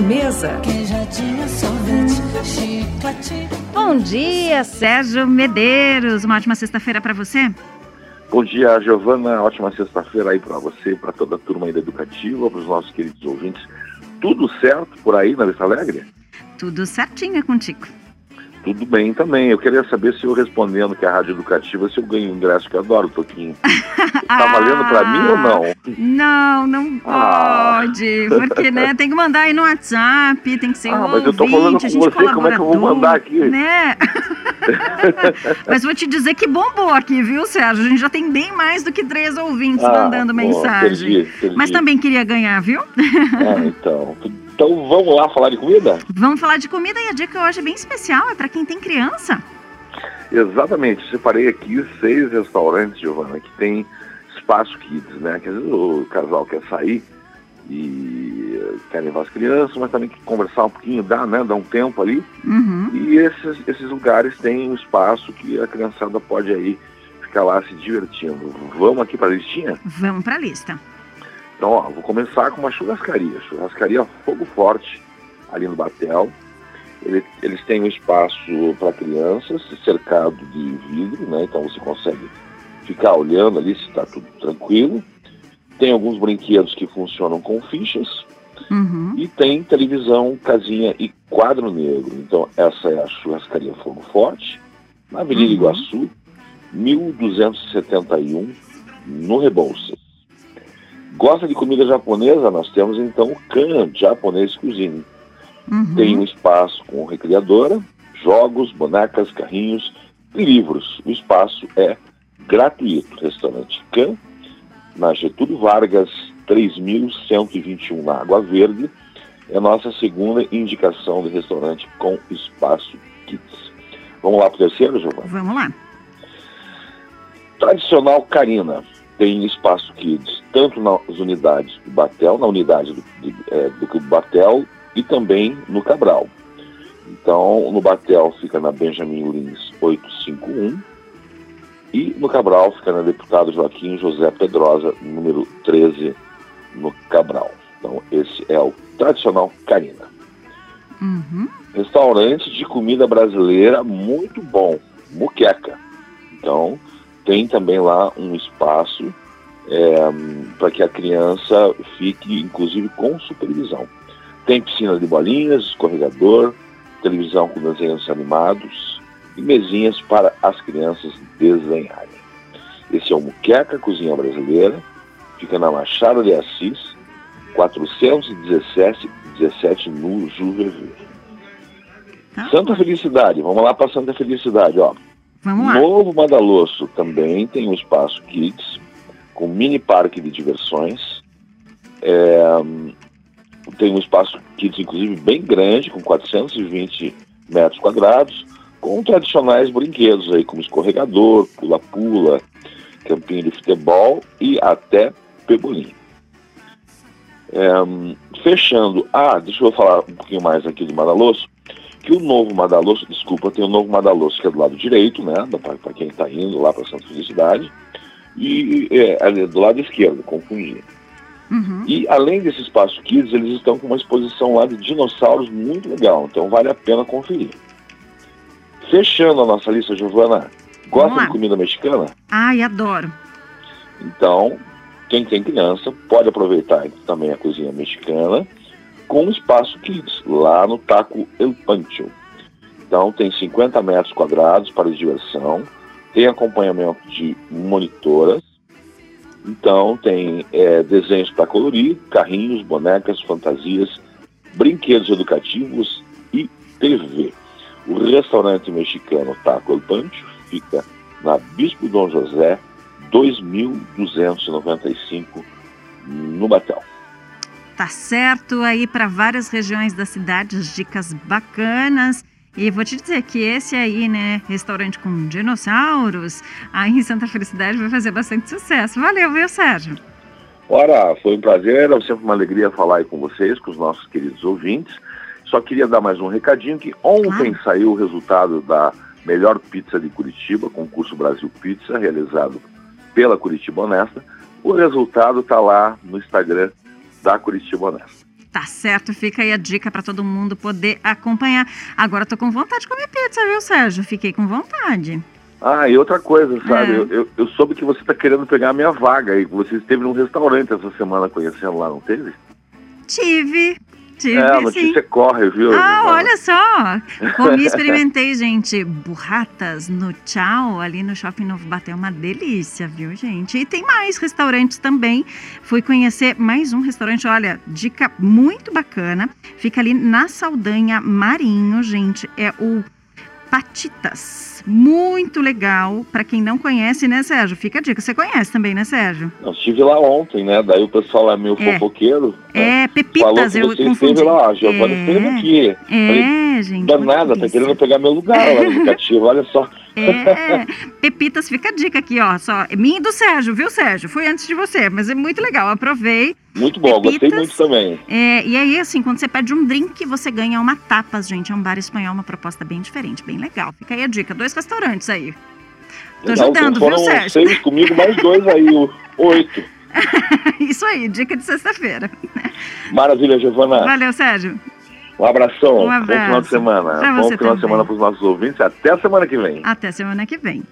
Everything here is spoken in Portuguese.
mesa. Bom dia, Sérgio Medeiros. Uma ótima sexta-feira para você. Bom dia, Giovana. Ótima sexta-feira aí para você, para toda a turma aí da Educativa, para os nossos queridos ouvintes. Tudo certo por aí na Vista Alegre? Tudo certinho contigo. Tudo bem também. Eu queria saber se eu respondendo que é a Rádio Educativa, se eu ganho um ingresso que eu adoro, Toquinho. Tá valendo para mim ou não? Não, não ah. pode. Porque, né, tem que mandar aí no WhatsApp, tem que ser ah, um mas eu tô falando com você, como é que eu vou mandar aqui? Né? mas vou te dizer que bombou aqui, viu, Sérgio? A gente já tem bem mais do que três ouvintes ah, mandando mensagem. Entendi, entendi. Mas também queria ganhar, viu? Ah, então. Então vamos lá falar de comida? Vamos falar de comida e a dica hoje é bem especial, é para quem tem criança. Exatamente, separei aqui seis restaurantes, Giovana, que tem espaço kids, né? Que às vezes o casal quer sair e quer levar as crianças, mas também quer conversar um pouquinho, dá, né? Dá um tempo ali. Uhum. E esses, esses lugares têm um espaço que a criançada pode aí ficar lá se divertindo. Vamos aqui para a listinha? Vamos para a lista. Então, ó, vou começar com uma churrascaria. Churrascaria Fogo Forte, ali no Batel. Ele, eles têm um espaço para crianças, cercado de vidro, né? Então você consegue ficar olhando ali se está tudo tranquilo. Tem alguns brinquedos que funcionam com fichas. Uhum. E tem televisão, casinha e quadro negro. Então, essa é a churrascaria Fogo Forte, na Avenida uhum. Iguaçu, 1271, no Rebouças. Gosta de comida japonesa? Nós temos então o Kan Japonês Cuisine. Uhum. Tem um espaço com recreadora, jogos, bonecas, carrinhos e livros. O espaço é gratuito. Restaurante Can, na Getúlio Vargas, 3121 na Água Verde. É a nossa segunda indicação de restaurante com espaço kids. Vamos lá para o terceiro, Giovanni? Vamos lá. Tradicional Carina tem espaço kids tanto nas unidades do Batel, na unidade do, de, é, do Batel e também no Cabral. Então, no Batel fica na Benjamin Lins 851 e no Cabral fica na Deputado Joaquim José Pedrosa, número 13, no Cabral. Então, esse é o tradicional Carina. Uhum. Restaurante de comida brasileira muito bom, Muqueca. Então, tem também lá um espaço é, para que a criança fique, inclusive, com supervisão. Tem piscina de bolinhas, escorregador, televisão com desenhos animados e mesinhas para as crianças desenharem. Esse é o Muqueca Cozinha Brasileira, fica na Machado de Assis, 417 17 no Juvevi. Tá Santa Felicidade, vamos lá para Santa Felicidade, ó. Vamos lá. Novo Madalosso também tem um espaço Kids, com mini parque de diversões. É, tem um espaço Kids, inclusive, bem grande, com 420 metros quadrados, com tradicionais brinquedos aí, como escorregador, pula-pula, campinho de futebol e até pebolim. É, fechando, ah, deixa eu falar um pouquinho mais aqui do Madalosso que o novo Madaloso, desculpa, tem o novo Madaloso que é do lado direito, né, para quem está indo lá para Santa Felicidade, e é, do lado esquerdo, confundi. Uhum. E além desse espaço Kids, eles estão com uma exposição lá de dinossauros muito legal, então vale a pena conferir. Fechando a nossa lista, Giovana, gosta de comida mexicana? Ai, adoro. Então, quem tem criança pode aproveitar também a cozinha mexicana com espaço kids, lá no Taco El Pancho. Então tem 50 metros quadrados para diversão, tem acompanhamento de monitoras, então tem é, desenhos para colorir, carrinhos, bonecas, fantasias, brinquedos educativos e TV. O restaurante mexicano Taco El Pancho fica na Bispo Dom José, 2295, no Batel. Tá certo aí para várias regiões da cidade, as dicas bacanas. E vou te dizer que esse aí, né, restaurante com dinossauros, aí em Santa Felicidade vai fazer bastante sucesso. Valeu, viu, Sérgio? Ora, foi um prazer, é sempre uma alegria falar aí com vocês, com os nossos queridos ouvintes. Só queria dar mais um recadinho que ontem claro. saiu o resultado da melhor pizza de Curitiba, concurso Brasil Pizza, realizado pela Curitiba Honesta. O resultado está lá no Instagram da Curitiba Honesta. Tá certo, fica aí a dica para todo mundo poder acompanhar. Agora tô com vontade de comer pizza, viu, Sérgio? Fiquei com vontade. Ah, e outra coisa, sabe? É. Eu, eu, eu, soube que você está querendo pegar a minha vaga e você esteve num restaurante essa semana conhecendo lá, não teve? Tive, tive. É, a notícia sim. corre, viu? Ah, olha só! Comi, experimentei, gente, burratas no Tchau, ali no Shopping Novo Baté. É uma delícia, viu, gente? E tem mais restaurantes também. Fui conhecer mais um restaurante, olha, dica muito bacana. Fica ali na Saldanha Marinho, gente. É o Patitas. Muito legal. Para quem não conhece, né, Sérgio? Fica a dica. Você conhece também, né, Sérgio? Eu estive lá ontem, né? Daí o pessoal é meio é. fofoqueiro. Né? É, Pepitas, eu você confundi. esteve lá, Giovana é. esteve aqui. É, Falei, gente. Danada, tá querendo pegar meu lugar lá no aplicativo, olha só. É, Pepitas, fica a dica aqui, ó. Só, minha e do Sérgio, viu, Sérgio? Foi antes de você, mas é muito legal. Aprovei. Muito bom, Pepitas, gostei muito também. É, e aí, assim, quando você pede um drink, você ganha uma tapas, gente. É um bar espanhol, uma proposta bem diferente, bem legal. Fica aí a dica. Dois restaurantes aí. Tô ajudando, viu, Sérgio? Seis comigo, mais dois aí, oito. Isso aí, dica de sexta-feira. Maravilha, Giovana. Valeu, Sérgio. Um abração. Um abraço. Bom final de semana. Bom final também. de semana para os nossos ouvintes. Até a semana que vem. Até semana que vem.